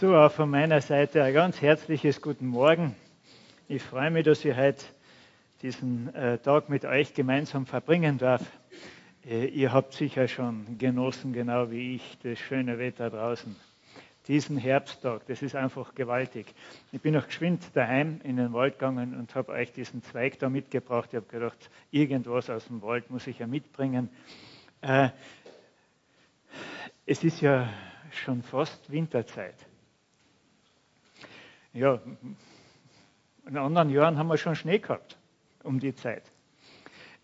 So, auch von meiner Seite ein ganz herzliches Guten Morgen. Ich freue mich, dass ich heute diesen äh, Tag mit euch gemeinsam verbringen darf. Äh, ihr habt sicher schon genossen, genau wie ich, das schöne Wetter draußen. Diesen Herbsttag, das ist einfach gewaltig. Ich bin noch geschwind daheim in den Wald gegangen und habe euch diesen Zweig da mitgebracht. Ich habe gedacht, irgendwas aus dem Wald muss ich ja mitbringen. Äh, es ist ja schon fast Winterzeit. Ja, in anderen Jahren haben wir schon Schnee gehabt um die Zeit.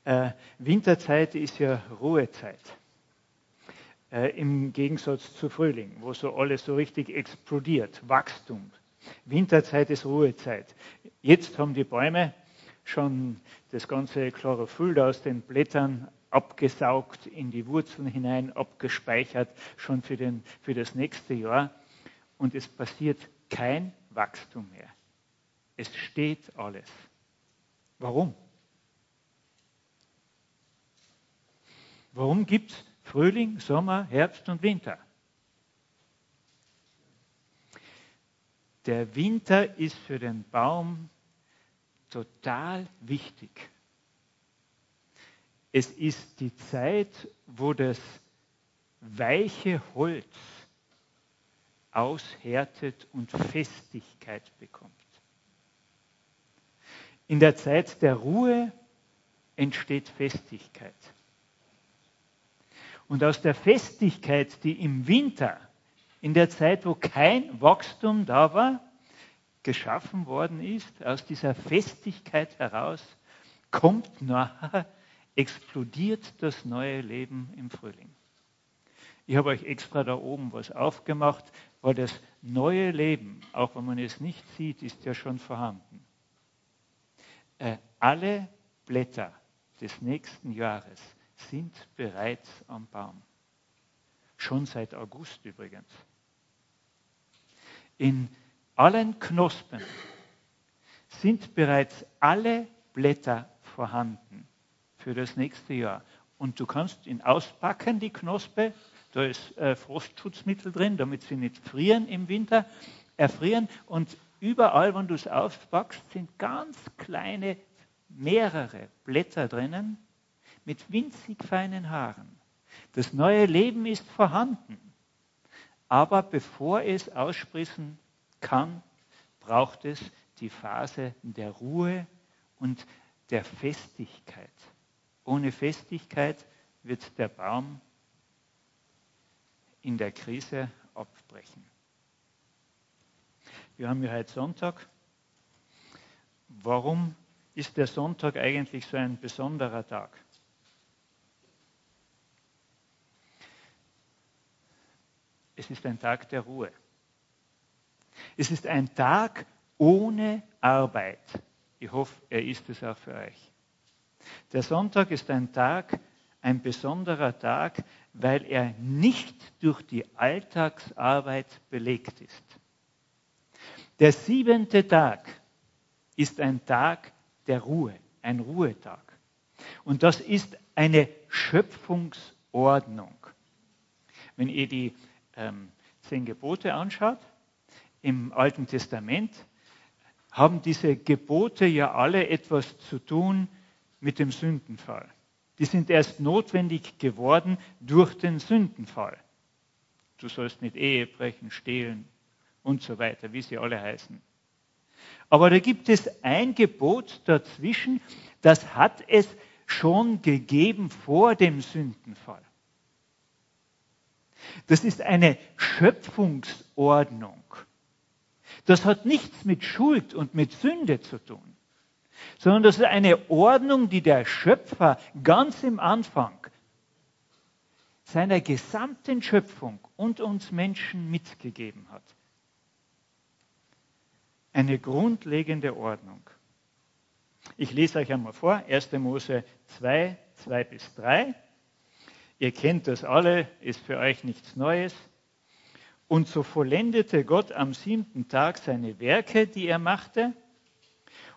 Äh, Winterzeit ist ja Ruhezeit. Äh, Im Gegensatz zu Frühling, wo so alles so richtig explodiert, Wachstum. Winterzeit ist Ruhezeit. Jetzt haben die Bäume schon das ganze Chlorophyll aus den Blättern abgesaugt, in die Wurzeln hinein, abgespeichert, schon für, den, für das nächste Jahr. Und es passiert kein Wachstum mehr. Es steht alles. Warum? Warum gibt es Frühling, Sommer, Herbst und Winter? Der Winter ist für den Baum total wichtig. Es ist die Zeit, wo das weiche Holz aushärtet und Festigkeit bekommt. In der Zeit der Ruhe entsteht Festigkeit. Und aus der Festigkeit, die im Winter, in der Zeit, wo kein Wachstum da war, geschaffen worden ist, aus dieser Festigkeit heraus kommt nachher, explodiert das neue Leben im Frühling. Ich habe euch extra da oben was aufgemacht, weil das neue Leben, auch wenn man es nicht sieht, ist ja schon vorhanden. Äh, alle Blätter des nächsten Jahres sind bereits am Baum. Schon seit August übrigens. In allen Knospen sind bereits alle Blätter vorhanden für das nächste Jahr. Und du kannst ihn auspacken, die Knospe, da ist äh, Frostschutzmittel drin, damit sie nicht frieren im Winter, erfrieren. Und überall, wenn du es aufpackst, sind ganz kleine, mehrere Blätter drinnen mit winzig feinen Haaren. Das neue Leben ist vorhanden. Aber bevor es ausspritzen kann, braucht es die Phase der Ruhe und der Festigkeit. Ohne Festigkeit wird der Baum in der Krise abbrechen. Wir haben ja heute Sonntag. Warum ist der Sonntag eigentlich so ein besonderer Tag? Es ist ein Tag der Ruhe. Es ist ein Tag ohne Arbeit. Ich hoffe, er ist es auch für euch. Der Sonntag ist ein Tag, ein besonderer Tag, weil er nicht durch die Alltagsarbeit belegt ist. Der siebente Tag ist ein Tag der Ruhe, ein Ruhetag. Und das ist eine Schöpfungsordnung. Wenn ihr die ähm, zehn Gebote anschaut, im Alten Testament, haben diese Gebote ja alle etwas zu tun mit dem Sündenfall die sind erst notwendig geworden durch den Sündenfall. Du sollst nicht Ehe brechen, stehlen und so weiter, wie sie alle heißen. Aber da gibt es ein Gebot dazwischen, das hat es schon gegeben vor dem Sündenfall. Das ist eine Schöpfungsordnung. Das hat nichts mit Schuld und mit Sünde zu tun sondern das ist eine Ordnung, die der Schöpfer ganz im Anfang seiner gesamten Schöpfung und uns Menschen mitgegeben hat. Eine grundlegende Ordnung. Ich lese euch einmal vor, 1. Mose 2, 2 bis 3. Ihr kennt das alle, ist für euch nichts Neues. Und so vollendete Gott am siebten Tag seine Werke, die er machte,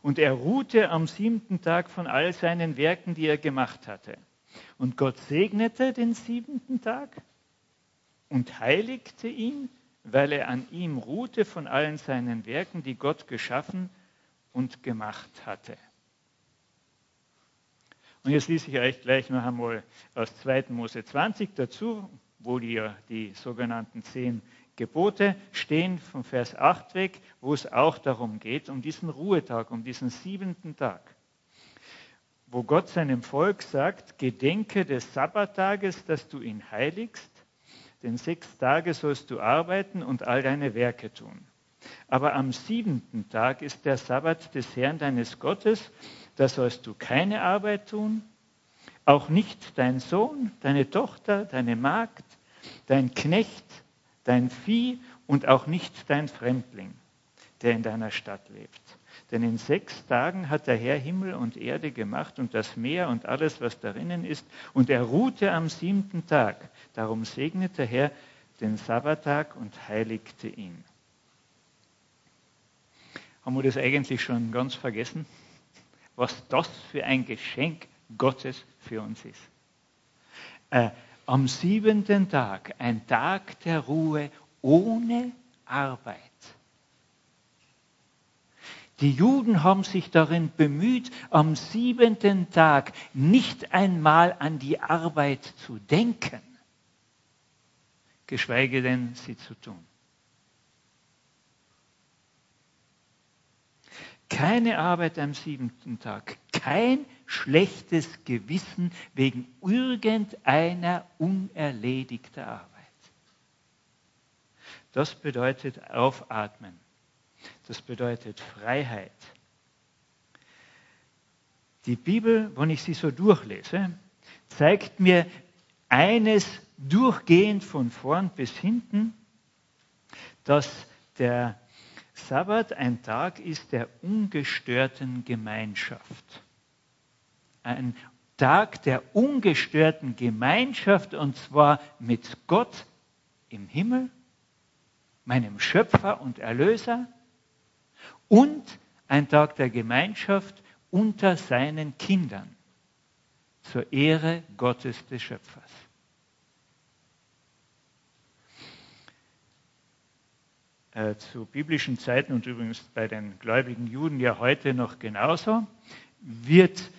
und er ruhte am siebten Tag von all seinen Werken, die er gemacht hatte. Und Gott segnete den siebenten Tag und heiligte ihn, weil er an ihm ruhte von allen seinen Werken, die Gott geschaffen und gemacht hatte. Und jetzt lese ich euch gleich noch einmal aus 2. Mose 20 dazu, wo die, die sogenannten zehn Gebote stehen, vom Vers 8 weg, wo es auch darum geht, um diesen Ruhetag, um diesen siebenten Tag, wo Gott seinem Volk sagt, gedenke des Sabbattages, dass du ihn heiligst, denn sechs Tage sollst du arbeiten und all deine Werke tun. Aber am siebenten Tag ist der Sabbat des Herrn deines Gottes, da sollst du keine Arbeit tun, auch nicht dein Sohn, deine Tochter, deine Magd, dein Knecht, dein Vieh und auch nicht dein Fremdling, der in deiner Stadt lebt. Denn in sechs Tagen hat der Herr Himmel und Erde gemacht und das Meer und alles, was darinnen ist, und er ruhte am siebten Tag. Darum segnete der Herr den Sabbattag und heiligte ihn. Haben wir das eigentlich schon ganz vergessen? Was das für ein Geschenk Gottes für uns ist. Äh, am siebenten Tag, ein Tag der Ruhe ohne Arbeit. Die Juden haben sich darin bemüht, am siebenten Tag nicht einmal an die Arbeit zu denken, geschweige denn sie zu tun. Keine Arbeit am siebenten Tag, kein schlechtes Gewissen wegen irgendeiner unerledigter Arbeit. Das bedeutet aufatmen. Das bedeutet Freiheit. Die Bibel, wenn ich sie so durchlese, zeigt mir eines durchgehend von vorn bis hinten, dass der Sabbat ein Tag ist der ungestörten Gemeinschaft. Ein Tag der ungestörten Gemeinschaft und zwar mit Gott im Himmel, meinem Schöpfer und Erlöser und ein Tag der Gemeinschaft unter seinen Kindern zur Ehre Gottes des Schöpfers. Äh, zu biblischen Zeiten und übrigens bei den gläubigen Juden ja heute noch genauso, wird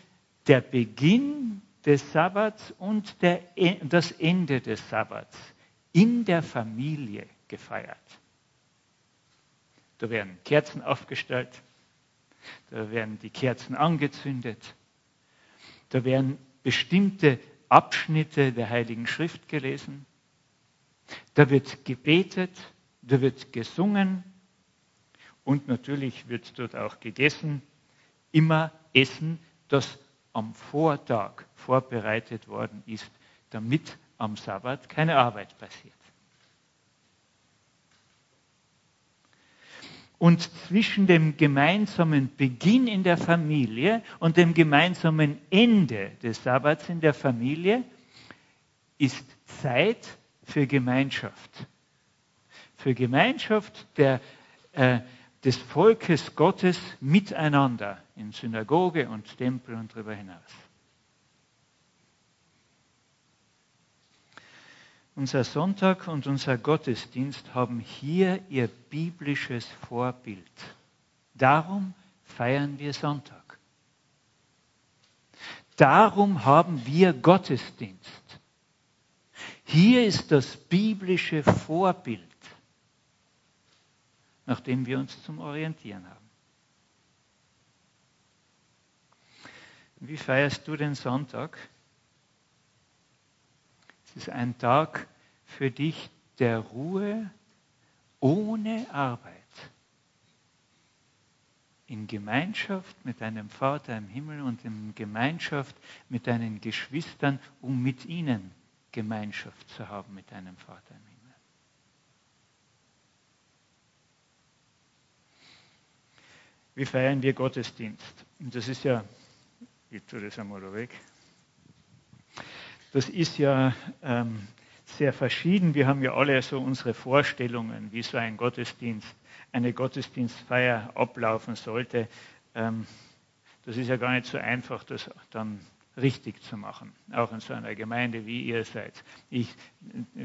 der Beginn des Sabbats und der, e, das Ende des Sabbats in der Familie gefeiert. Da werden Kerzen aufgestellt, da werden die Kerzen angezündet, da werden bestimmte Abschnitte der Heiligen Schrift gelesen, da wird gebetet, da wird gesungen und natürlich wird dort auch gegessen. Immer Essen, das am Vortag vorbereitet worden ist, damit am Sabbat keine Arbeit passiert. Und zwischen dem gemeinsamen Beginn in der Familie und dem gemeinsamen Ende des Sabbats in der Familie ist Zeit für Gemeinschaft für Gemeinschaft der, äh, des Volkes Gottes miteinander in Synagoge und Tempel und darüber hinaus. Unser Sonntag und unser Gottesdienst haben hier ihr biblisches Vorbild. Darum feiern wir Sonntag. Darum haben wir Gottesdienst. Hier ist das biblische Vorbild nach dem wir uns zum Orientieren haben. Wie feierst du den Sonntag? Es ist ein Tag für dich der Ruhe ohne Arbeit. In Gemeinschaft mit deinem Vater im Himmel und in Gemeinschaft mit deinen Geschwistern, um mit ihnen Gemeinschaft zu haben mit deinem Vater im Himmel. Wie feiern wir Gottesdienst? Und das ist ja, ich tue das einmal weg. Das ist ja ähm, sehr verschieden. Wir haben ja alle so unsere Vorstellungen, wie so ein Gottesdienst, eine Gottesdienstfeier ablaufen sollte. Ähm, das ist ja gar nicht so einfach, das dann richtig zu machen, auch in so einer Gemeinde, wie ihr seid. Ich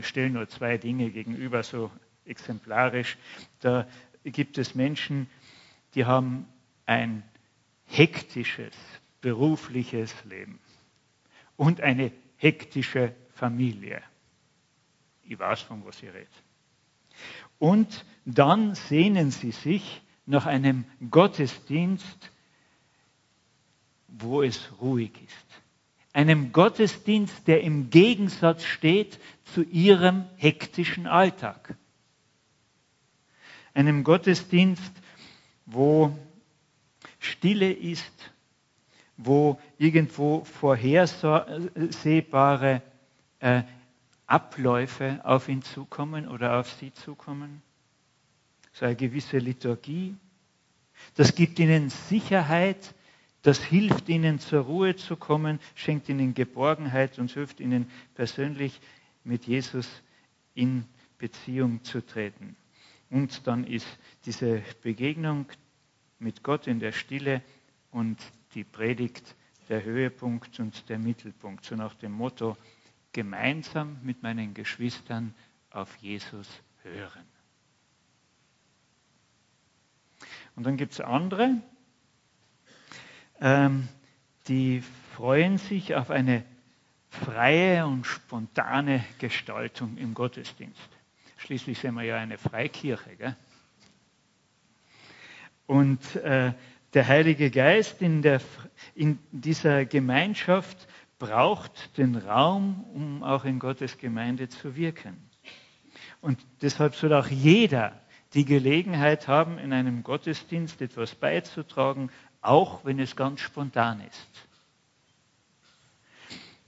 stelle nur zwei Dinge gegenüber, so exemplarisch. Da gibt es Menschen, die haben ein hektisches berufliches Leben und eine hektische Familie. Ich weiß, von was ich rede. Und dann sehnen sie sich nach einem Gottesdienst, wo es ruhig ist. Einem Gottesdienst, der im Gegensatz steht zu ihrem hektischen Alltag. Einem Gottesdienst, wo Stille ist, wo irgendwo vorhersehbare äh, Abläufe auf ihn zukommen oder auf sie zukommen. So eine gewisse Liturgie. Das gibt ihnen Sicherheit, das hilft ihnen zur Ruhe zu kommen, schenkt ihnen Geborgenheit und hilft ihnen persönlich mit Jesus in Beziehung zu treten. Und dann ist diese Begegnung mit Gott in der Stille und die Predigt der Höhepunkt und der Mittelpunkt. So nach dem Motto, gemeinsam mit meinen Geschwistern auf Jesus hören. Und dann gibt es andere, ähm, die freuen sich auf eine freie und spontane Gestaltung im Gottesdienst. Schließlich sind wir ja eine Freikirche. Gell? Und äh, der Heilige Geist in, der, in dieser Gemeinschaft braucht den Raum, um auch in Gottes Gemeinde zu wirken. Und deshalb soll auch jeder die Gelegenheit haben, in einem Gottesdienst etwas beizutragen, auch wenn es ganz spontan ist.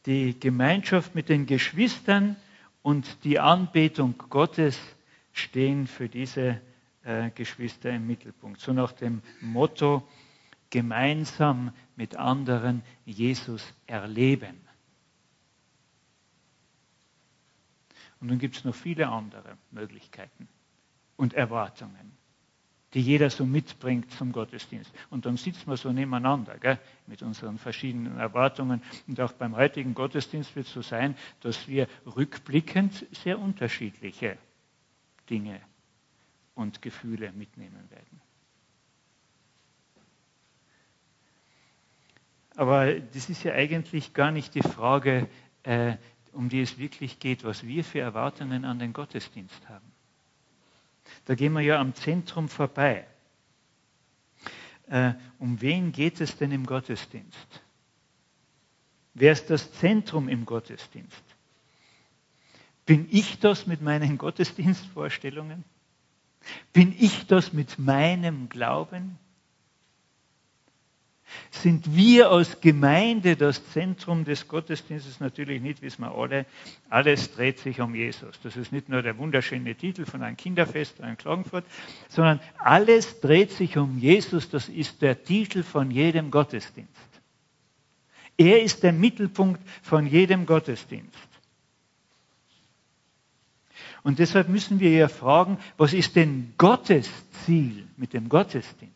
Die Gemeinschaft mit den Geschwistern und die Anbetung Gottes stehen für diese äh, Geschwister im Mittelpunkt. So nach dem Motto, gemeinsam mit anderen Jesus erleben. Und dann gibt es noch viele andere Möglichkeiten und Erwartungen, die jeder so mitbringt zum Gottesdienst. Und dann sitzen wir so nebeneinander gell, mit unseren verschiedenen Erwartungen. Und auch beim heutigen Gottesdienst wird es so sein, dass wir rückblickend sehr unterschiedliche Dinge und Gefühle mitnehmen werden. Aber das ist ja eigentlich gar nicht die Frage, äh, um die es wirklich geht, was wir für Erwartungen an den Gottesdienst haben. Da gehen wir ja am Zentrum vorbei. Äh, um wen geht es denn im Gottesdienst? Wer ist das Zentrum im Gottesdienst? Bin ich das mit meinen Gottesdienstvorstellungen? Bin ich das mit meinem Glauben? Sind wir als Gemeinde das Zentrum des Gottesdienstes? Natürlich nicht, wissen wir alle. Alles dreht sich um Jesus. Das ist nicht nur der wunderschöne Titel von einem Kinderfest in Klagenfurt, sondern alles dreht sich um Jesus. Das ist der Titel von jedem Gottesdienst. Er ist der Mittelpunkt von jedem Gottesdienst. Und deshalb müssen wir ja fragen, was ist denn Gottes Ziel mit dem Gottesdienst?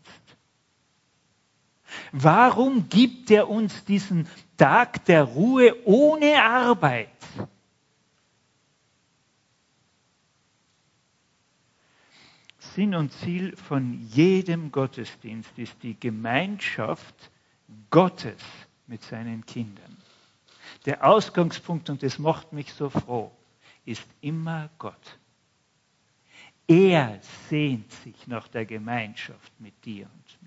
Warum gibt er uns diesen Tag der Ruhe ohne Arbeit? Sinn und Ziel von jedem Gottesdienst ist die Gemeinschaft Gottes mit seinen Kindern. Der Ausgangspunkt, und das macht mich so froh, ist immer Gott. Er sehnt sich nach der Gemeinschaft mit dir und.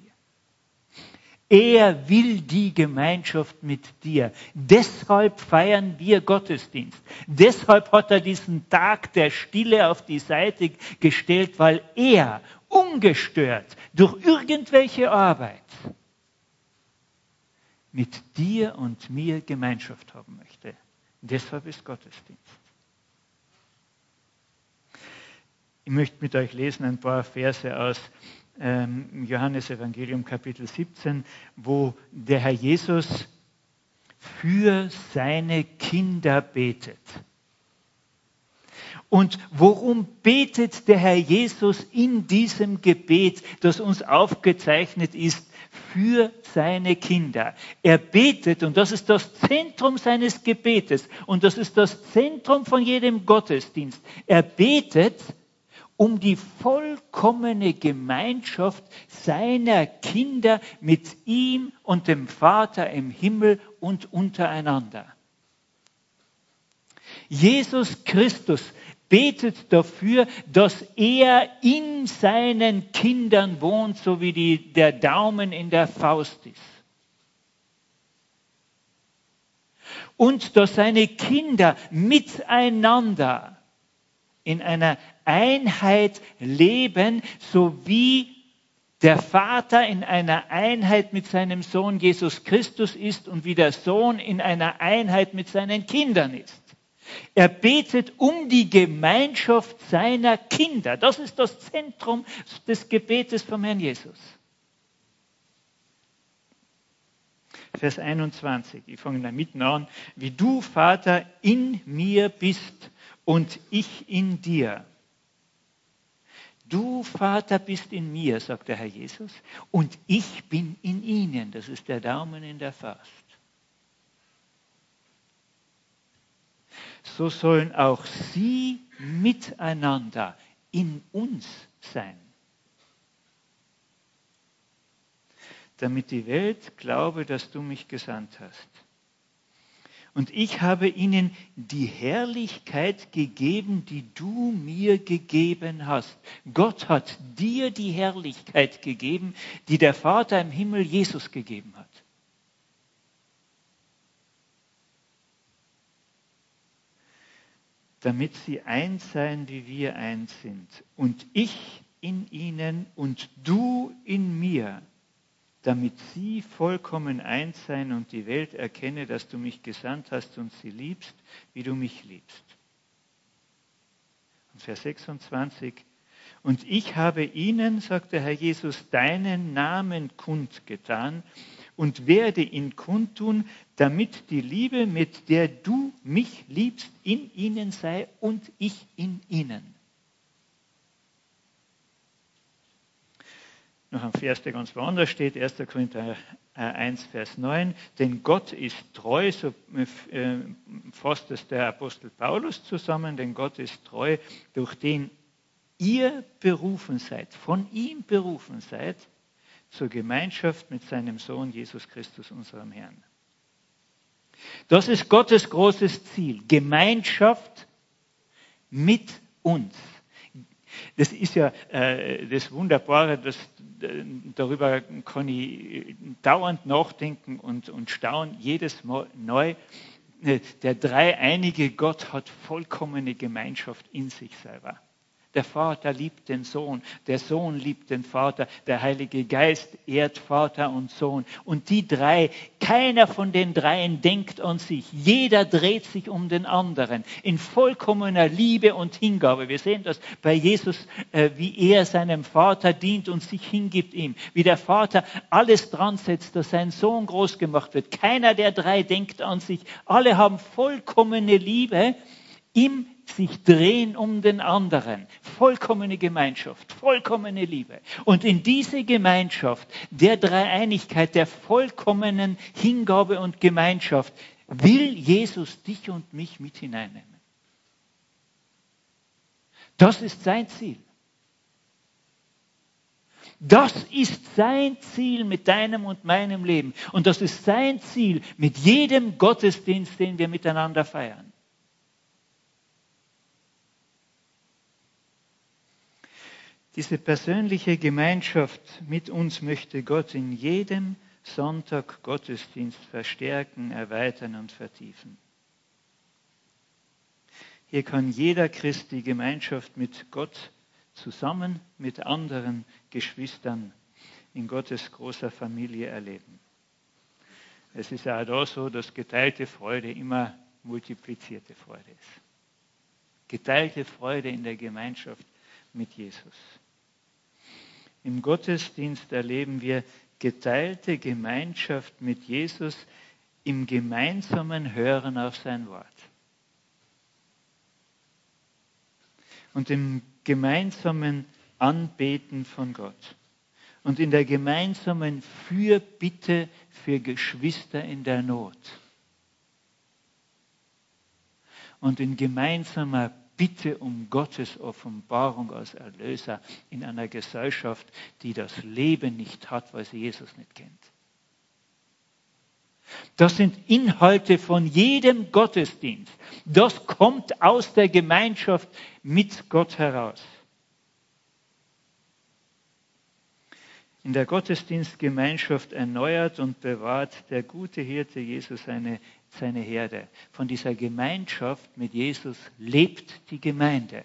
Er will die Gemeinschaft mit dir. Deshalb feiern wir Gottesdienst. Deshalb hat er diesen Tag der Stille auf die Seite gestellt, weil er ungestört durch irgendwelche Arbeit mit dir und mir Gemeinschaft haben möchte. Deshalb ist Gottesdienst. Ich möchte mit euch lesen ein paar Verse aus ähm, Johannes Evangelium Kapitel 17, wo der Herr Jesus für seine Kinder betet. Und worum betet der Herr Jesus in diesem Gebet, das uns aufgezeichnet ist, für seine Kinder? Er betet, und das ist das Zentrum seines Gebetes, und das ist das Zentrum von jedem Gottesdienst. Er betet, um die vollkommene Gemeinschaft seiner Kinder mit ihm und dem Vater im Himmel und untereinander. Jesus Christus betet dafür, dass er in seinen Kindern wohnt, so wie die, der Daumen in der Faust ist. Und dass seine Kinder miteinander in einer Einheit leben, so wie der Vater in einer Einheit mit seinem Sohn Jesus Christus ist und wie der Sohn in einer Einheit mit seinen Kindern ist. Er betet um die Gemeinschaft seiner Kinder. Das ist das Zentrum des Gebetes vom Herrn Jesus. Vers 21, ich fange da mitten an. Wie du, Vater, in mir bist und ich in dir. Du, Vater, bist in mir, sagt der Herr Jesus, und ich bin in ihnen. Das ist der Daumen in der Faust. so sollen auch sie miteinander in uns sein. Damit die Welt glaube, dass du mich gesandt hast. Und ich habe ihnen die Herrlichkeit gegeben, die du mir gegeben hast. Gott hat dir die Herrlichkeit gegeben, die der Vater im Himmel Jesus gegeben hat. damit sie eins seien, wie wir eins sind. Und ich in ihnen und du in mir, damit sie vollkommen eins seien und die Welt erkenne, dass du mich gesandt hast und sie liebst, wie du mich liebst. Und Vers 26. Und ich habe ihnen, sagt der Herr Jesus, deinen Namen kundgetan und werde ihn kundtun, damit die Liebe, mit der du mich liebst, in ihnen sei und ich in ihnen. Noch ein Vers, der ganz woanders steht, 1. Korinther 1, Vers 9. Denn Gott ist treu, so äh, fasst es der Apostel Paulus zusammen, denn Gott ist treu, durch den ihr berufen seid, von ihm berufen seid, zur Gemeinschaft mit seinem Sohn Jesus Christus, unserem Herrn. Das ist Gottes großes Ziel. Gemeinschaft mit uns. Das ist ja äh, das Wunderbare, das, äh, darüber kann ich dauernd nachdenken und, und staunen, jedes Mal neu. Äh, der dreieinige Gott hat vollkommene Gemeinschaft in sich selber. Der Vater liebt den Sohn, der Sohn liebt den Vater, der Heilige Geist ehrt Vater und Sohn. Und die drei, keiner von den dreien denkt an sich. Jeder dreht sich um den anderen in vollkommener Liebe und Hingabe. Wir sehen das bei Jesus, äh, wie er seinem Vater dient und sich hingibt ihm. Wie der Vater alles dran setzt, dass sein Sohn groß gemacht wird. Keiner der drei denkt an sich. Alle haben vollkommene Liebe im sich drehen um den anderen. Vollkommene Gemeinschaft, vollkommene Liebe. Und in diese Gemeinschaft der Dreieinigkeit, der vollkommenen Hingabe und Gemeinschaft will Jesus dich und mich mit hineinnehmen. Das ist sein Ziel. Das ist sein Ziel mit deinem und meinem Leben. Und das ist sein Ziel mit jedem Gottesdienst, den wir miteinander feiern. Diese persönliche Gemeinschaft mit uns möchte Gott in jedem Sonntag Gottesdienst verstärken, erweitern und vertiefen. Hier kann jeder Christ die Gemeinschaft mit Gott zusammen mit anderen Geschwistern in Gottes großer Familie erleben. Es ist ja auch da so, dass geteilte Freude immer multiplizierte Freude ist. Geteilte Freude in der Gemeinschaft mit Jesus. Im Gottesdienst erleben wir geteilte Gemeinschaft mit Jesus im gemeinsamen Hören auf sein Wort. Und im gemeinsamen Anbeten von Gott. Und in der gemeinsamen Fürbitte für Geschwister in der Not. Und in gemeinsamer bitte um Gottes Offenbarung als Erlöser in einer Gesellschaft, die das Leben nicht hat, weil sie Jesus nicht kennt. Das sind Inhalte von jedem Gottesdienst. Das kommt aus der Gemeinschaft mit Gott heraus. In der Gottesdienstgemeinschaft erneuert und bewahrt der gute Hirte Jesus seine, seine Herde. Von dieser Gemeinschaft mit Jesus lebt die Gemeinde.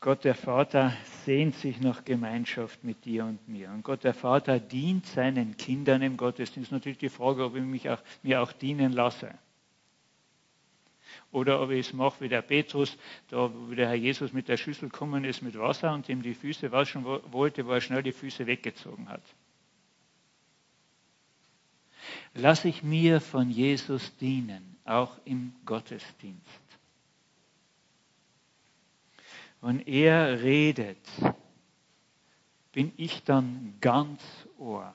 Gott der Vater sehnt sich nach Gemeinschaft mit dir und mir. Und Gott der Vater dient seinen Kindern im Gottesdienst. Natürlich die Frage, ob ich mich auch, mir auch dienen lasse. Oder ob ich es mache wie der Petrus, da wo der Herr Jesus mit der Schüssel gekommen ist mit Wasser und ihm die Füße waschen wollte, wo er schnell die Füße weggezogen hat. Lass ich mir von Jesus dienen, auch im Gottesdienst. Wenn er redet, bin ich dann ganz Ohr?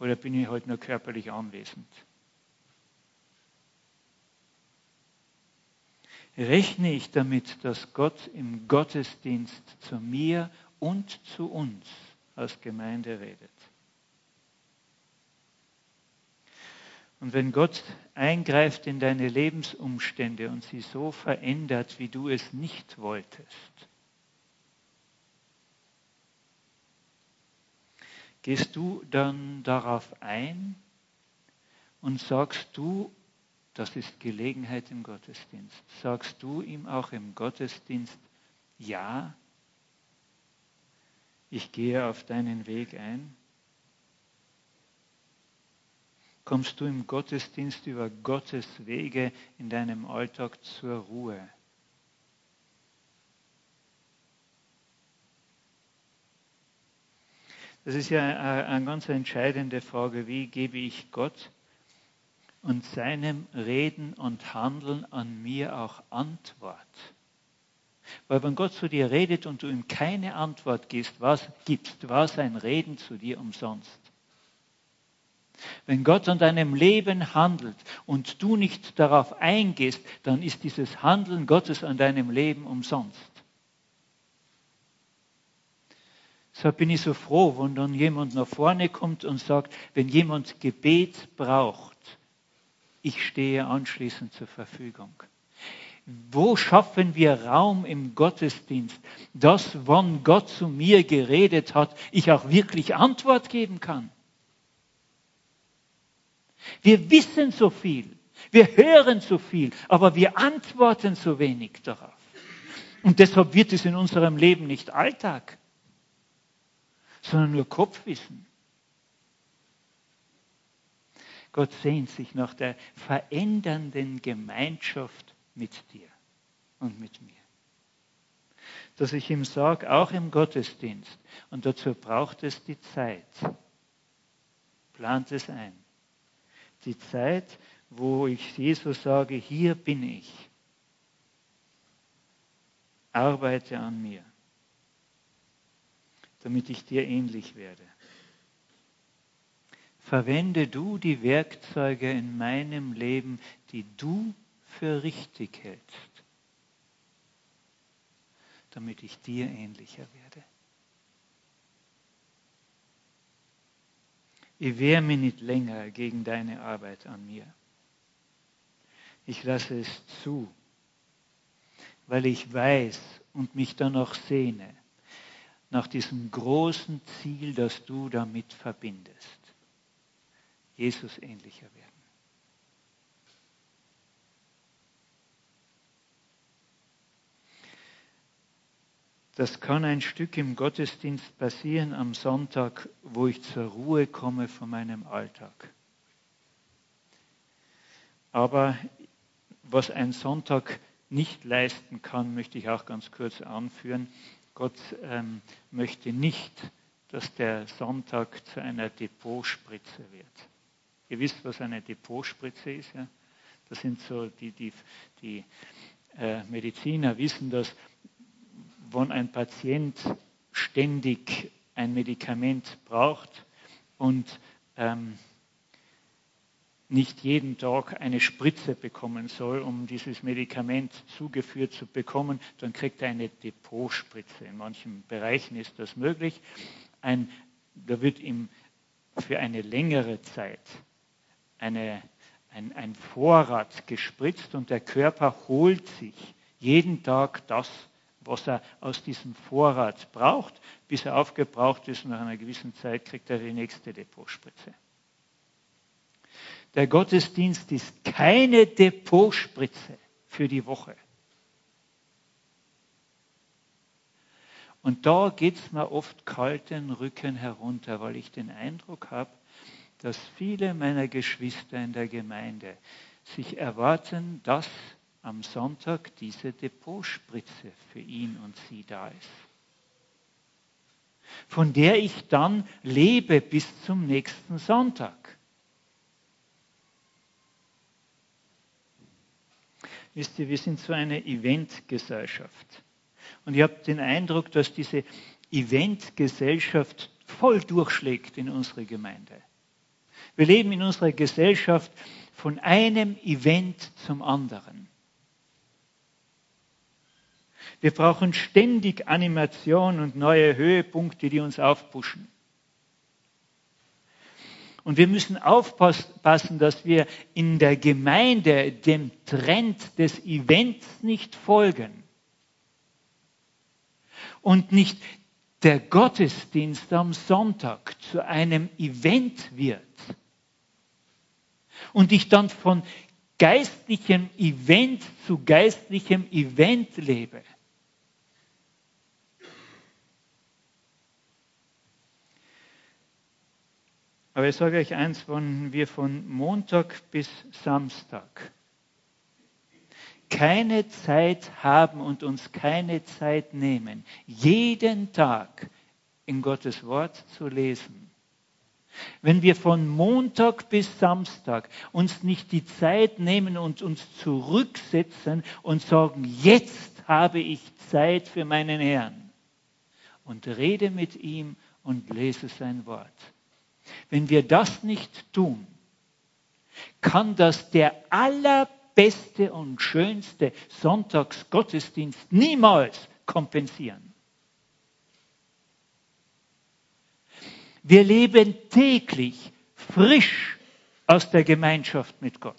Oder bin ich heute nur körperlich anwesend? Rechne ich damit, dass Gott im Gottesdienst zu mir und zu uns als Gemeinde redet? Und wenn Gott eingreift in deine Lebensumstände und sie so verändert, wie du es nicht wolltest, gehst du dann darauf ein und sagst du, das ist Gelegenheit im Gottesdienst, sagst du ihm auch im Gottesdienst, ja, ich gehe auf deinen Weg ein? kommst du im Gottesdienst über Gottes Wege in deinem Alltag zur Ruhe. Das ist ja eine ganz entscheidende Frage, wie gebe ich Gott und seinem Reden und Handeln an mir auch Antwort? Weil wenn Gott zu dir redet und du ihm keine Antwort gibst, was gibst, war sein Reden zu dir umsonst. Wenn Gott an deinem Leben handelt und du nicht darauf eingehst, dann ist dieses Handeln Gottes an deinem Leben umsonst. Deshalb bin ich so froh, wenn dann jemand nach vorne kommt und sagt, wenn jemand Gebet braucht, ich stehe anschließend zur Verfügung. Wo schaffen wir Raum im Gottesdienst, dass, wann Gott zu mir geredet hat, ich auch wirklich Antwort geben kann? Wir wissen so viel, wir hören so viel, aber wir antworten so wenig darauf. Und deshalb wird es in unserem Leben nicht Alltag, sondern nur Kopfwissen. Gott sehnt sich nach der verändernden Gemeinschaft mit dir und mit mir. Dass ich ihm sage, auch im Gottesdienst, und dazu braucht es die Zeit, plant es ein die Zeit, wo ich Jesus sage, hier bin ich. Arbeite an mir, damit ich dir ähnlich werde. Verwende du die Werkzeuge in meinem Leben, die du für richtig hältst, damit ich dir ähnlicher werde. ich wehre mich nicht länger gegen deine Arbeit an mir. Ich lasse es zu, weil ich weiß und mich danach sehne, nach diesem großen Ziel, das du damit verbindest. Jesus ähnlicher werden. Das kann ein Stück im Gottesdienst passieren am Sonntag, wo ich zur Ruhe komme von meinem Alltag. Aber was ein Sonntag nicht leisten kann, möchte ich auch ganz kurz anführen. Gott ähm, möchte nicht, dass der Sonntag zu einer Depotspritze wird. Ihr wisst, was eine Depotspritze ist. Ja? Das sind so die, die, die äh, Mediziner wissen das wenn ein Patient ständig ein Medikament braucht und ähm, nicht jeden Tag eine Spritze bekommen soll, um dieses Medikament zugeführt zu bekommen, dann kriegt er eine Depotspritze. In manchen Bereichen ist das möglich. Ein, da wird ihm für eine längere Zeit eine, ein, ein Vorrat gespritzt und der Körper holt sich jeden Tag das, was er aus diesem Vorrat braucht, bis er aufgebraucht ist nach einer gewissen Zeit kriegt er die nächste Depotspritze. Der Gottesdienst ist keine Depotspritze für die Woche. Und da geht es mir oft kalt den Rücken herunter, weil ich den Eindruck habe, dass viele meiner Geschwister in der Gemeinde sich erwarten, dass am Sonntag diese Depotspritze für ihn und sie da ist, von der ich dann lebe bis zum nächsten Sonntag. Wisst ihr, wir sind so eine Eventgesellschaft. Und ich habe den Eindruck, dass diese Eventgesellschaft voll durchschlägt in unsere Gemeinde. Wir leben in unserer Gesellschaft von einem Event zum anderen. Wir brauchen ständig Animation und neue Höhepunkte, die uns aufpushen. Und wir müssen aufpassen, dass wir in der Gemeinde dem Trend des Events nicht folgen und nicht der Gottesdienst am Sonntag zu einem Event wird und ich dann von geistlichem Event zu geistlichem Event lebe. Aber ich sage euch eins, wenn wir von Montag bis Samstag keine Zeit haben und uns keine Zeit nehmen, jeden Tag in Gottes Wort zu lesen, wenn wir von Montag bis Samstag uns nicht die Zeit nehmen und uns zurücksetzen und sagen, jetzt habe ich Zeit für meinen Herrn und rede mit ihm und lese sein Wort. Wenn wir das nicht tun, kann das der allerbeste und schönste Sonntagsgottesdienst niemals kompensieren. Wir leben täglich frisch aus der Gemeinschaft mit Gott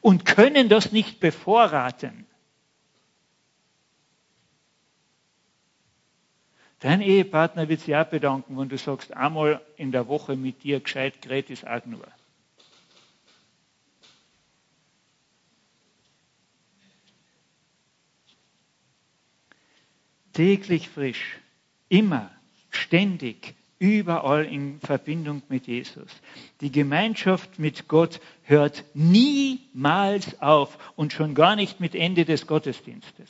und können das nicht bevorraten. Dein Ehepartner wird sich auch bedanken, wenn du sagst, einmal in der Woche mit dir gescheit gerät ist auch nur. Täglich frisch, immer, ständig, überall in Verbindung mit Jesus. Die Gemeinschaft mit Gott hört niemals auf und schon gar nicht mit Ende des Gottesdienstes.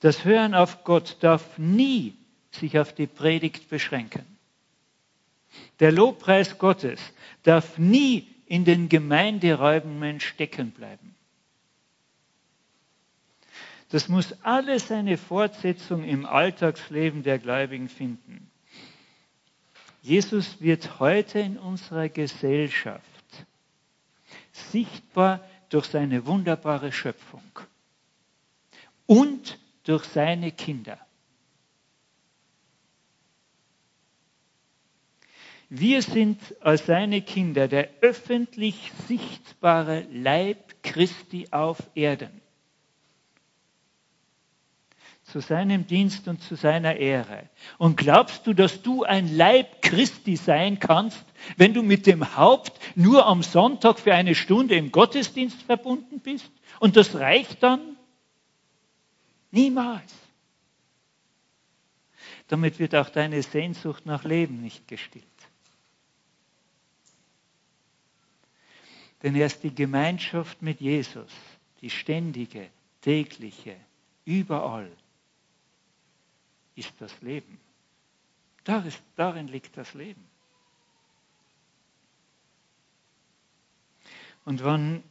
Das Hören auf Gott darf nie sich auf die Predigt beschränken. Der Lobpreis Gottes darf nie in den Gemeinderäumen stecken bleiben. Das muss alles eine Fortsetzung im Alltagsleben der Gläubigen finden. Jesus wird heute in unserer Gesellschaft sichtbar durch seine wunderbare Schöpfung und durch seine Kinder. Wir sind als seine Kinder der öffentlich sichtbare Leib Christi auf Erden. Zu seinem Dienst und zu seiner Ehre. Und glaubst du, dass du ein Leib Christi sein kannst, wenn du mit dem Haupt nur am Sonntag für eine Stunde im Gottesdienst verbunden bist? Und das reicht dann? Niemals. Damit wird auch deine Sehnsucht nach Leben nicht gestillt. Denn erst die Gemeinschaft mit Jesus, die ständige, tägliche, überall, ist das Leben. Darin liegt das Leben. Und wenn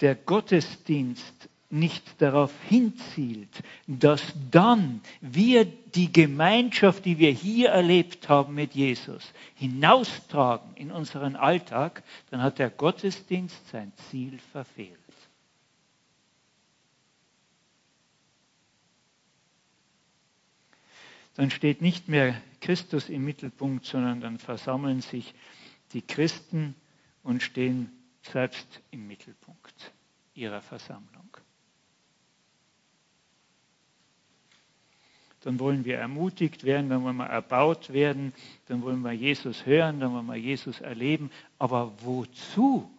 der Gottesdienst nicht darauf hinzielt, dass dann wir die Gemeinschaft, die wir hier erlebt haben mit Jesus, hinaustragen in unseren Alltag, dann hat der Gottesdienst sein Ziel verfehlt. Dann steht nicht mehr Christus im Mittelpunkt, sondern dann versammeln sich die Christen und stehen selbst im Mittelpunkt ihrer Versammlung. Dann wollen wir ermutigt werden, dann wollen wir erbaut werden, dann wollen wir Jesus hören, dann wollen wir Jesus erleben. Aber wozu?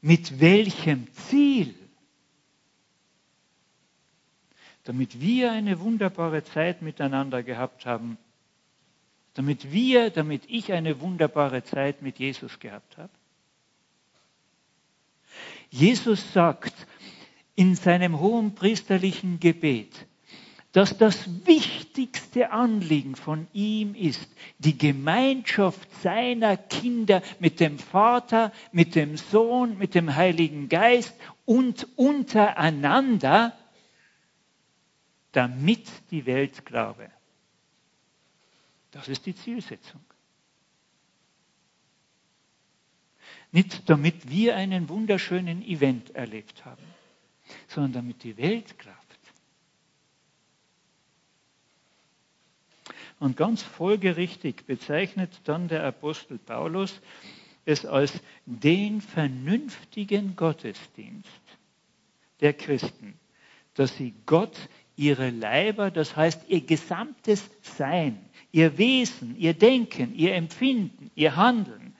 Mit welchem Ziel? Damit wir eine wunderbare Zeit miteinander gehabt haben, damit wir, damit ich eine wunderbare Zeit mit Jesus gehabt habe. Jesus sagt in seinem hohen priesterlichen Gebet, dass das wichtigste Anliegen von ihm ist, die Gemeinschaft seiner Kinder mit dem Vater, mit dem Sohn, mit dem Heiligen Geist und untereinander, damit die Welt glaube. Das ist die Zielsetzung. Nicht damit wir einen wunderschönen Event erlebt haben, sondern damit die Welt glaubt. Und ganz folgerichtig bezeichnet dann der Apostel Paulus es als den vernünftigen Gottesdienst der Christen, dass sie Gott ihre Leiber, das heißt ihr gesamtes Sein, ihr Wesen, ihr Denken, ihr Empfinden, ihr Handeln,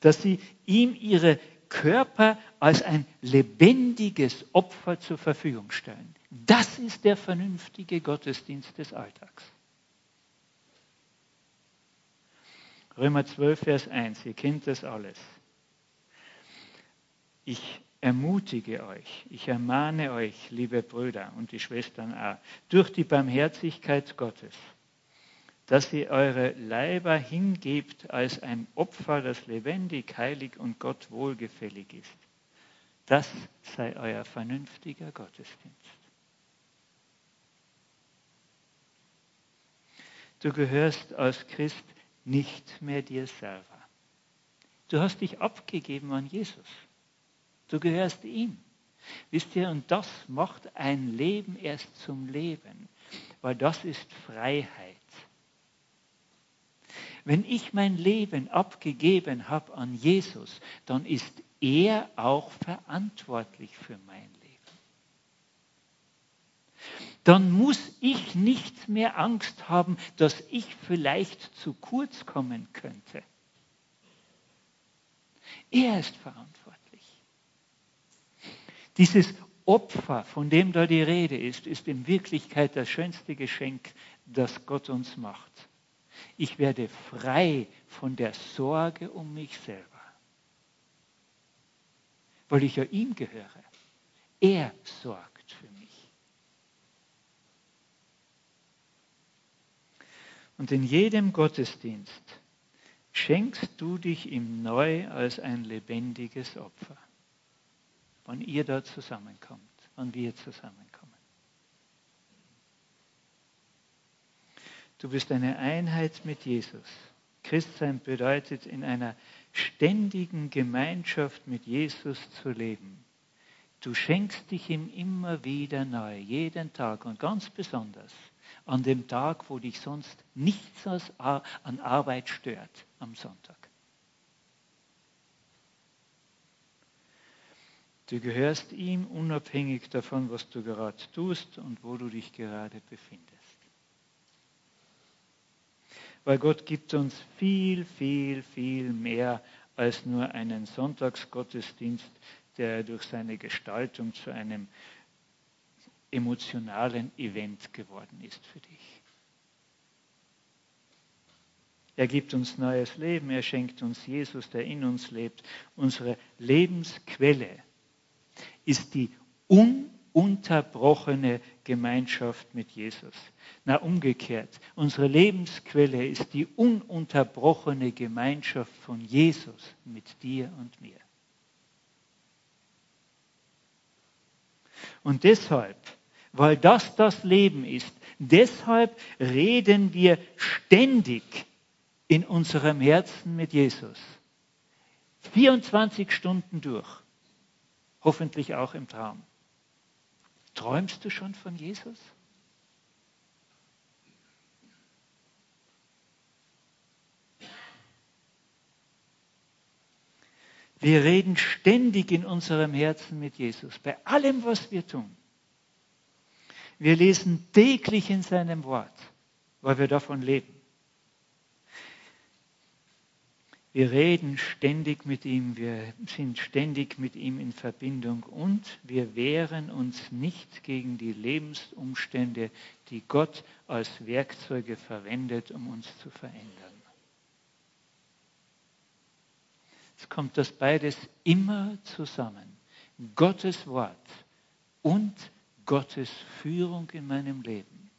dass sie ihm ihre Körper als ein lebendiges Opfer zur Verfügung stellen. Das ist der vernünftige Gottesdienst des Alltags. Römer 12, Vers 1, ihr kennt das alles. Ich ermutige euch, ich ermahne euch, liebe Brüder und die Schwestern auch, durch die Barmherzigkeit Gottes, dass ihr eure Leiber hingebt als ein Opfer, das lebendig, heilig und Gott wohlgefällig ist. Das sei euer vernünftiger Gottesdienst. Du gehörst als Christ nicht mehr dir selber. Du hast dich abgegeben an Jesus. Du gehörst ihm. Wisst ihr, und das macht ein Leben erst zum Leben, weil das ist Freiheit. Wenn ich mein Leben abgegeben habe an Jesus, dann ist er auch verantwortlich für mein Leben. Dann muss ich nicht mehr Angst haben, dass ich vielleicht zu kurz kommen könnte. Er ist verantwortlich. Dieses Opfer, von dem da die Rede ist, ist in Wirklichkeit das schönste Geschenk, das Gott uns macht. Ich werde frei von der Sorge um mich selber, weil ich ja ihm gehöre. Er sorgt für mich. Und in jedem Gottesdienst schenkst du dich ihm neu als ein lebendiges Opfer wann ihr dort zusammenkommt, wann wir zusammenkommen. Du bist eine Einheit mit Jesus. Christsein bedeutet, in einer ständigen Gemeinschaft mit Jesus zu leben. Du schenkst dich ihm immer wieder neu, jeden Tag und ganz besonders an dem Tag, wo dich sonst nichts an Arbeit stört, am Sonntag. Du gehörst ihm unabhängig davon, was du gerade tust und wo du dich gerade befindest. Weil Gott gibt uns viel, viel, viel mehr als nur einen Sonntagsgottesdienst, der durch seine Gestaltung zu einem emotionalen Event geworden ist für dich. Er gibt uns neues Leben, er schenkt uns Jesus, der in uns lebt, unsere Lebensquelle ist die ununterbrochene Gemeinschaft mit Jesus. Na umgekehrt, unsere Lebensquelle ist die ununterbrochene Gemeinschaft von Jesus mit dir und mir. Und deshalb, weil das das Leben ist, deshalb reden wir ständig in unserem Herzen mit Jesus. 24 Stunden durch. Hoffentlich auch im Traum. Träumst du schon von Jesus? Wir reden ständig in unserem Herzen mit Jesus, bei allem, was wir tun. Wir lesen täglich in seinem Wort, weil wir davon leben. Wir reden ständig mit ihm, wir sind ständig mit ihm in Verbindung und wir wehren uns nicht gegen die Lebensumstände, die Gott als Werkzeuge verwendet, um uns zu verändern. Es kommt das beides immer zusammen. Gottes Wort und Gottes Führung in meinem Leben.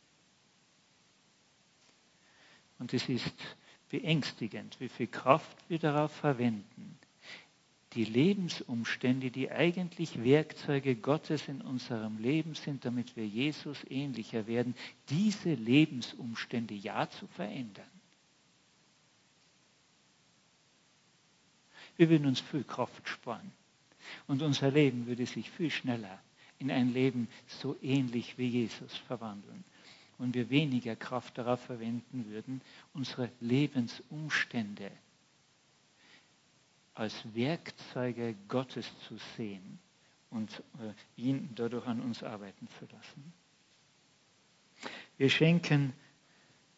Und es ist beängstigend, wie viel Kraft wir darauf verwenden, die Lebensumstände, die eigentlich Werkzeuge Gottes in unserem Leben sind, damit wir Jesus ähnlicher werden, diese Lebensumstände ja zu verändern. Wir würden uns viel Kraft sparen. Und unser Leben würde sich viel schneller in ein Leben so ähnlich wie Jesus verwandeln. Und wir weniger Kraft darauf verwenden würden, unsere Lebensumstände als Werkzeuge Gottes zu sehen und äh, ihn dadurch an uns arbeiten zu lassen. Wir schenken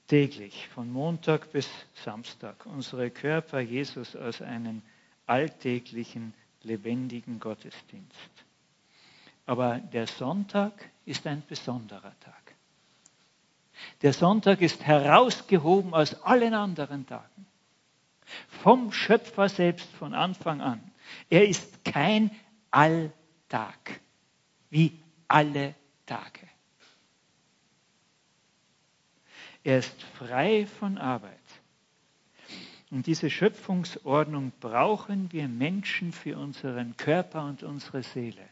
täglich von Montag bis Samstag unsere Körper Jesus als einen alltäglichen, lebendigen Gottesdienst. Aber der Sonntag ist ein besonderer Tag. Der Sonntag ist herausgehoben aus allen anderen Tagen. Vom Schöpfer selbst von Anfang an. Er ist kein Alltag, wie alle Tage. Er ist frei von Arbeit. Und diese Schöpfungsordnung brauchen wir Menschen für unseren Körper und unsere Seele.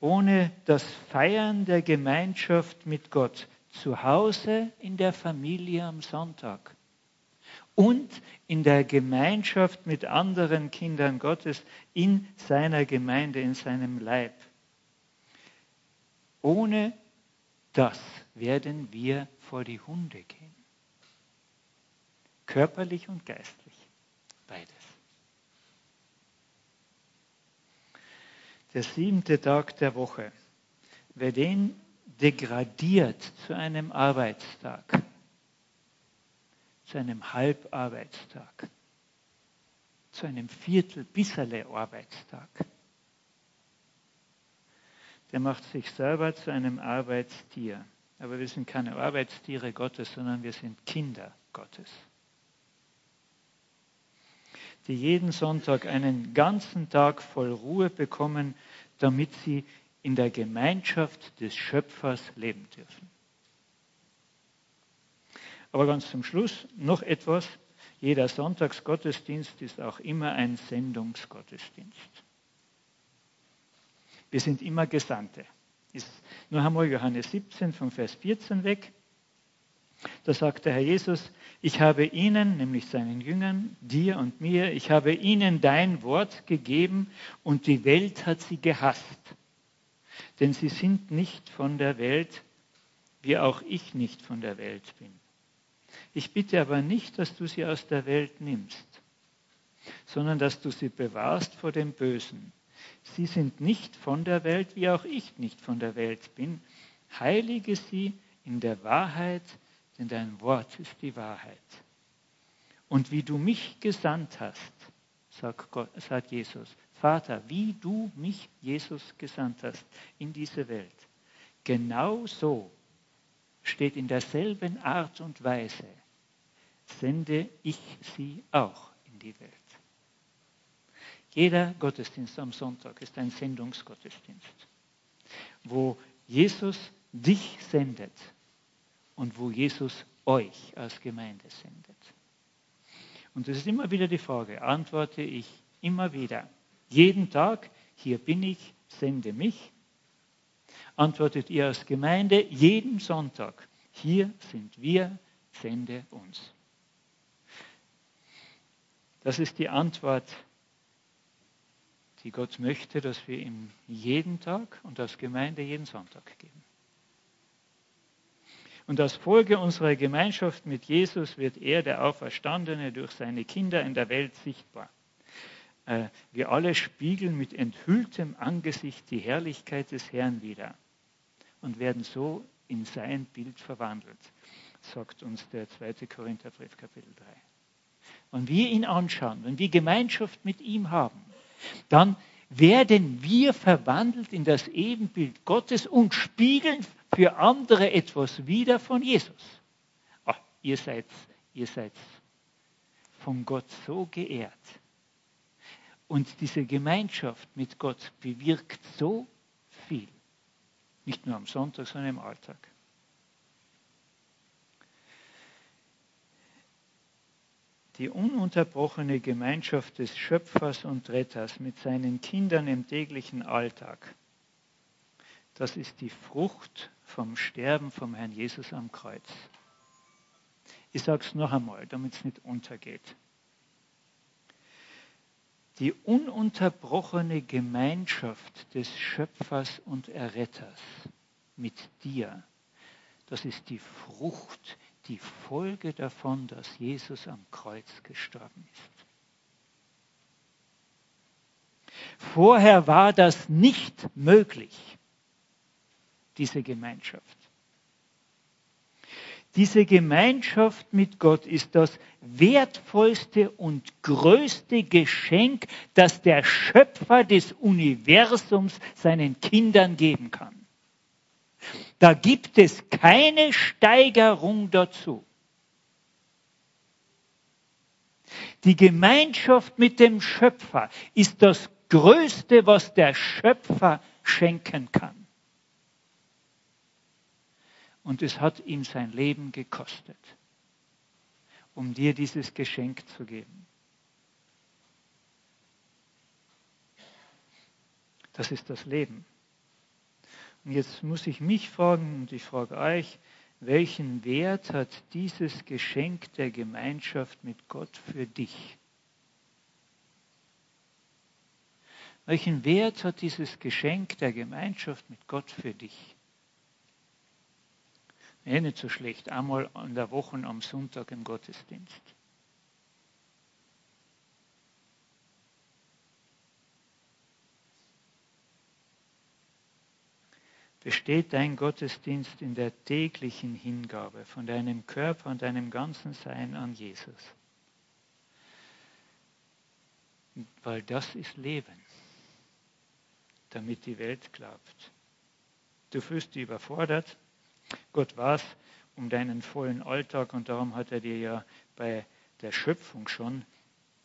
Ohne das Feiern der Gemeinschaft mit Gott zu Hause in der Familie am Sonntag und in der Gemeinschaft mit anderen Kindern Gottes in seiner Gemeinde, in seinem Leib. Ohne das werden wir vor die Hunde gehen körperlich und geistlich. Beides. Der siebente Tag der Woche, wer den degradiert zu einem Arbeitstag, zu einem Halbarbeitstag, zu einem Viertel bisserle Arbeitstag, der macht sich selber zu einem Arbeitstier. Aber wir sind keine Arbeitstiere Gottes, sondern wir sind Kinder Gottes die jeden Sonntag einen ganzen Tag voll Ruhe bekommen, damit sie in der Gemeinschaft des Schöpfers leben dürfen. Aber ganz zum Schluss noch etwas. Jeder Sonntagsgottesdienst ist auch immer ein Sendungsgottesdienst. Wir sind immer Gesandte. Ist nur einmal Johannes 17 von Vers 14 weg. Da sagt der Herr Jesus, ich habe ihnen, nämlich seinen Jüngern, dir und mir, ich habe ihnen dein Wort gegeben und die Welt hat sie gehasst. Denn sie sind nicht von der Welt, wie auch ich nicht von der Welt bin. Ich bitte aber nicht, dass du sie aus der Welt nimmst, sondern dass du sie bewahrst vor dem Bösen. Sie sind nicht von der Welt, wie auch ich nicht von der Welt bin. Heilige sie in der Wahrheit, denn dein Wort ist die Wahrheit. Und wie du mich gesandt hast, sagt, Gott, sagt Jesus, Vater, wie du mich, Jesus, gesandt hast in diese Welt, genau so steht in derselben Art und Weise, sende ich sie auch in die Welt. Jeder Gottesdienst am Sonntag ist ein Sendungsgottesdienst, wo Jesus dich sendet und wo Jesus euch als Gemeinde sendet. Und das ist immer wieder die Frage, antworte ich immer wieder, jeden Tag, hier bin ich, sende mich. Antwortet ihr als Gemeinde jeden Sonntag, hier sind wir, sende uns. Das ist die Antwort, die Gott möchte, dass wir ihm jeden Tag und als Gemeinde jeden Sonntag geben. Und als Folge unserer Gemeinschaft mit Jesus wird er, der Auferstandene, durch seine Kinder in der Welt sichtbar. Äh, wir alle spiegeln mit enthülltem Angesicht die Herrlichkeit des Herrn wieder und werden so in sein Bild verwandelt, sagt uns der 2. Korintherbrief Kapitel 3. Wenn wir ihn anschauen, wenn wir Gemeinschaft mit ihm haben, dann werden wir verwandelt in das Ebenbild Gottes und spiegeln für andere etwas wieder von Jesus. Ach, ihr seid, ihr seid von Gott so geehrt. Und diese Gemeinschaft mit Gott bewirkt so viel. Nicht nur am Sonntag, sondern im Alltag. Die ununterbrochene Gemeinschaft des Schöpfers und Retters mit seinen Kindern im täglichen Alltag das ist die Frucht vom Sterben vom Herrn Jesus am Kreuz. Ich sage es noch einmal, damit es nicht untergeht. Die ununterbrochene Gemeinschaft des Schöpfers und Erretters mit dir, das ist die Frucht, die Folge davon, dass Jesus am Kreuz gestorben ist. Vorher war das nicht möglich diese Gemeinschaft. Diese Gemeinschaft mit Gott ist das wertvollste und größte Geschenk, das der Schöpfer des Universums seinen Kindern geben kann. Da gibt es keine Steigerung dazu. Die Gemeinschaft mit dem Schöpfer ist das Größte, was der Schöpfer schenken kann. Und es hat ihm sein Leben gekostet, um dir dieses Geschenk zu geben. Das ist das Leben. Und jetzt muss ich mich fragen und ich frage euch, welchen Wert hat dieses Geschenk der Gemeinschaft mit Gott für dich? Welchen Wert hat dieses Geschenk der Gemeinschaft mit Gott für dich? Eh nicht so schlecht, einmal in der Woche am Sonntag im Gottesdienst. Besteht dein Gottesdienst in der täglichen Hingabe von deinem Körper und deinem ganzen Sein an Jesus? Weil das ist Leben, damit die Welt glaubt. Du fühlst dich überfordert, Gott weiß um deinen vollen Alltag und darum hat er dir ja bei der Schöpfung schon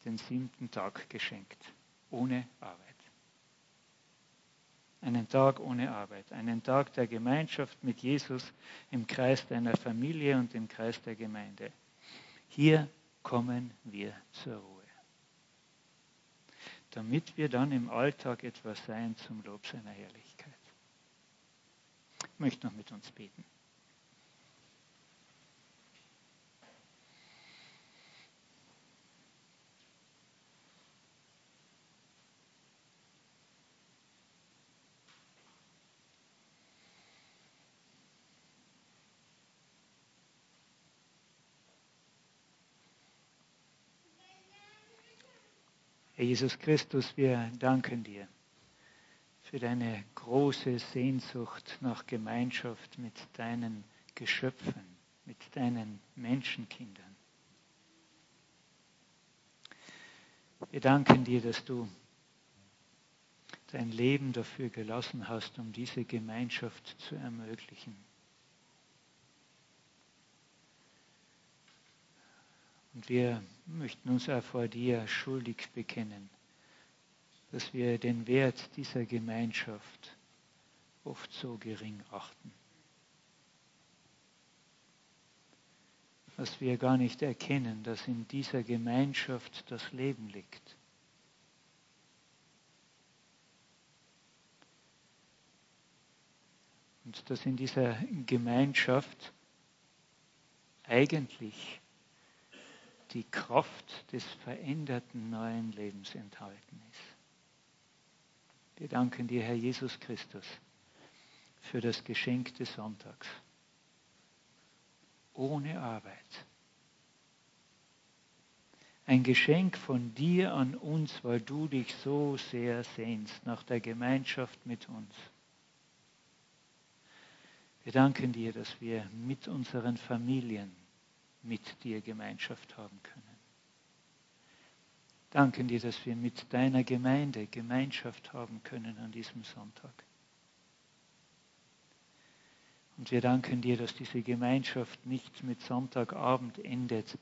den siebten Tag geschenkt, ohne Arbeit. Einen Tag ohne Arbeit, einen Tag der Gemeinschaft mit Jesus im Kreis deiner Familie und im Kreis der Gemeinde. Hier kommen wir zur Ruhe, damit wir dann im Alltag etwas sein zum Lob seiner Herrlichkeit. Möchte noch mit uns beten. Herr Jesus Christus, wir danken dir für deine große Sehnsucht nach Gemeinschaft mit deinen Geschöpfen, mit deinen Menschenkindern. Wir danken dir, dass du dein Leben dafür gelassen hast, um diese Gemeinschaft zu ermöglichen. Und wir möchten uns auch vor dir schuldig bekennen, dass wir den Wert dieser Gemeinschaft oft so gering achten. Dass wir gar nicht erkennen, dass in dieser Gemeinschaft das Leben liegt. Und dass in dieser Gemeinschaft eigentlich die Kraft des veränderten neuen Lebens enthalten ist. Wir danken dir, Herr Jesus Christus, für das Geschenk des Sonntags. Ohne Arbeit. Ein Geschenk von dir an uns, weil du dich so sehr sehnst nach der Gemeinschaft mit uns. Wir danken dir, dass wir mit unseren Familien mit dir Gemeinschaft haben können. Danken dir, dass wir mit deiner Gemeinde Gemeinschaft haben können an diesem Sonntag. Und wir danken dir, dass diese Gemeinschaft nicht mit Sonntagabend endet,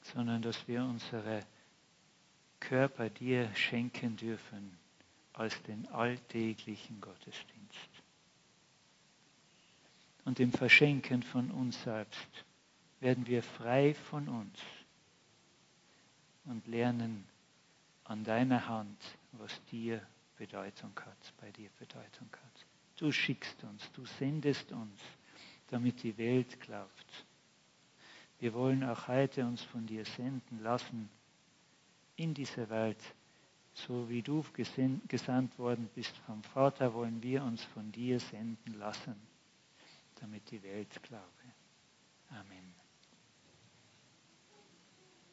sondern dass wir unsere Körper dir schenken dürfen als den alltäglichen Gottesdienst. Und im Verschenken von uns selbst werden wir frei von uns und lernen an deiner Hand, was dir Bedeutung hat, bei dir Bedeutung hat. Du schickst uns, du sendest uns, damit die Welt glaubt. Wir wollen auch heute uns von dir senden lassen in diese Welt. So wie du gesandt worden bist vom Vater, wollen wir uns von dir senden lassen, damit die Welt glaube. Amen.